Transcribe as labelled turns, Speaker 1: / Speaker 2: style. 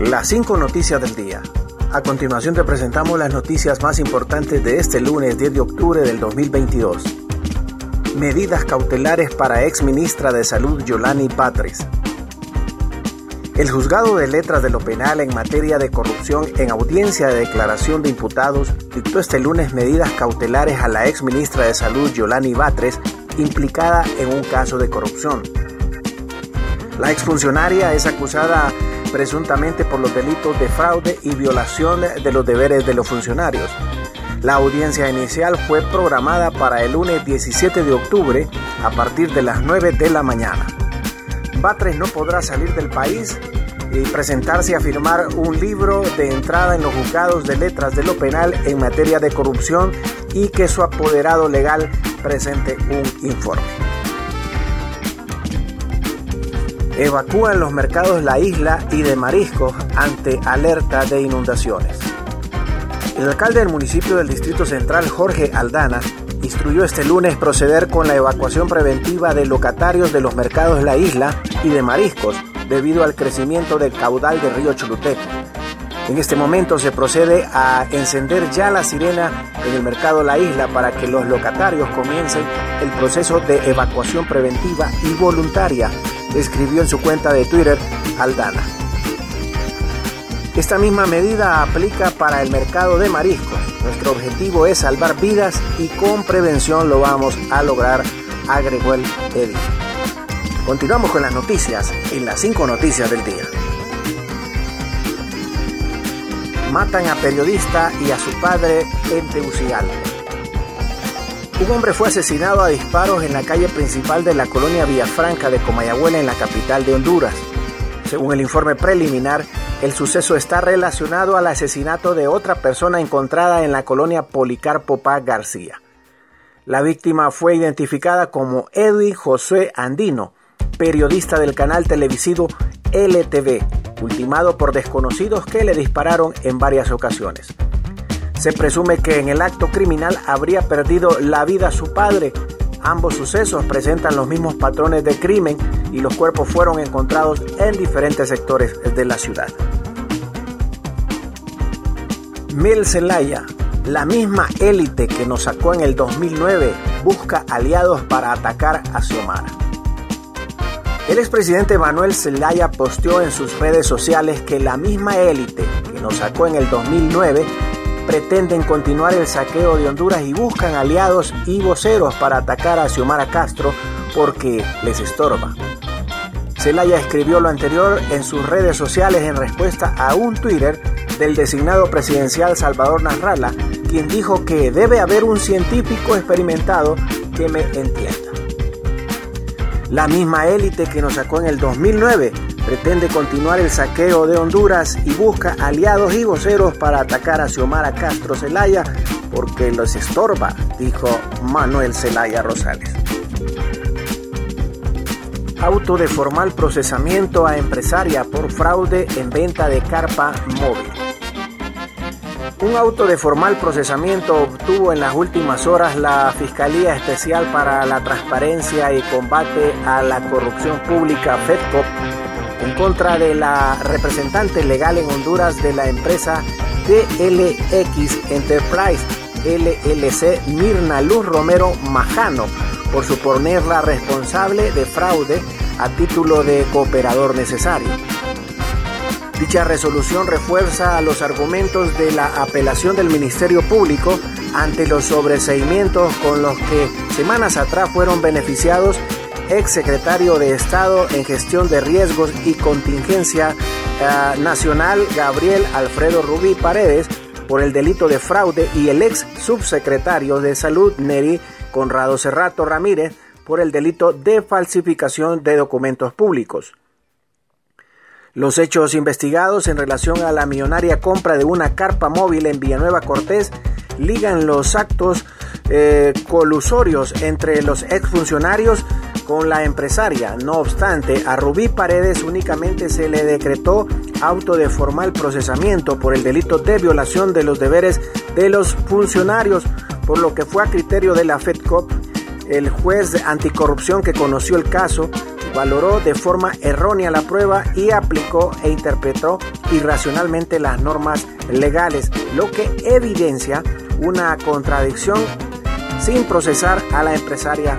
Speaker 1: Las cinco noticias del día. A continuación te presentamos las noticias más importantes de este lunes 10 de octubre del 2022. Medidas cautelares para ex ministra de Salud Yolani Patres. El juzgado de letras de lo penal en materia de corrupción en audiencia de declaración de imputados dictó este lunes medidas cautelares a la ex ministra de Salud Yolani Batres implicada en un caso de corrupción. La exfuncionaria es acusada presuntamente por los delitos de fraude y violación de los deberes de los funcionarios. La audiencia inicial fue programada para el lunes 17 de octubre a partir de las 9 de la mañana. Batres no podrá salir del país y presentarse a firmar un libro de entrada en los juzgados de letras de lo penal en materia de corrupción y que su apoderado legal presente un informe. Evacúan los mercados La Isla y de Mariscos ante alerta de inundaciones. El alcalde del municipio del Distrito Central, Jorge Aldana, instruyó este lunes proceder con la evacuación preventiva de locatarios de los mercados La Isla y de Mariscos debido al crecimiento del caudal del río Choluteca. En este momento se procede a encender ya la sirena en el mercado La Isla para que los locatarios comiencen el proceso de evacuación preventiva y voluntaria, escribió en su cuenta de Twitter Aldana. Esta misma medida aplica para el mercado de mariscos. Nuestro objetivo es salvar vidas y con prevención lo vamos a lograr, agregó el edil. Continuamos con las noticias en las cinco noticias del día. Matan a periodista y a su padre en Tegucigalpa. Un hombre fue asesinado a disparos en la calle principal de la colonia Villafranca de Comayagüela en la capital de Honduras. Según el informe preliminar, el suceso está relacionado al asesinato de otra persona encontrada en la colonia Policarpo Paz García. La víctima fue identificada como Edwin José Andino, periodista del canal televisivo LTV, ultimado por desconocidos que le dispararon en varias ocasiones. Se presume que en el acto criminal habría perdido la vida su padre. Ambos sucesos presentan los mismos patrones de crimen y los cuerpos fueron encontrados en diferentes sectores de la ciudad. Mil Zelaya, la misma élite que nos sacó en el 2009, busca aliados para atacar a Xiomara. El expresidente Manuel Zelaya posteó en sus redes sociales que la misma élite que nos sacó en el 2009 pretenden continuar el saqueo de Honduras y buscan aliados y voceros para atacar a Xiomara Castro porque les estorba. Zelaya escribió lo anterior en sus redes sociales en respuesta a un Twitter del designado presidencial Salvador Narrala, quien dijo que debe haber un científico experimentado que me entienda. La misma élite que nos sacó en el 2009 pretende continuar el saqueo de Honduras y busca aliados y voceros para atacar a Xiomara Castro Zelaya porque los estorba, dijo Manuel Zelaya Rosales. Auto de formal procesamiento a empresaria por fraude en venta de carpa móvil. Un auto de formal procesamiento obtuvo en las últimas horas la Fiscalía Especial para la Transparencia y Combate a la Corrupción Pública, FEDCOP, en contra de la representante legal en Honduras de la empresa DLX Enterprise LLC Mirna Luz Romero Majano por suponerla responsable de fraude a título de cooperador necesario. Dicha resolución refuerza los argumentos de la apelación del Ministerio Público ante los sobreseimientos con los que semanas atrás fueron beneficiados ex secretario de Estado en Gestión de Riesgos y Contingencia uh, Nacional Gabriel Alfredo Rubí Paredes por el delito de fraude y el ex subsecretario de Salud Neri Conrado Cerrato Ramírez por el delito de falsificación de documentos públicos. Los hechos investigados en relación a la millonaria compra de una carpa móvil en Villanueva Cortés ligan los actos eh, colusorios entre los exfuncionarios con la empresaria. No obstante, a Rubí Paredes únicamente se le decretó auto de formal procesamiento por el delito de violación de los deberes de los funcionarios, por lo que fue a criterio de la FEDCOP el juez de anticorrupción que conoció el caso valoró de forma errónea la prueba y aplicó e interpretó irracionalmente las normas legales, lo que evidencia una contradicción sin procesar a la empresaria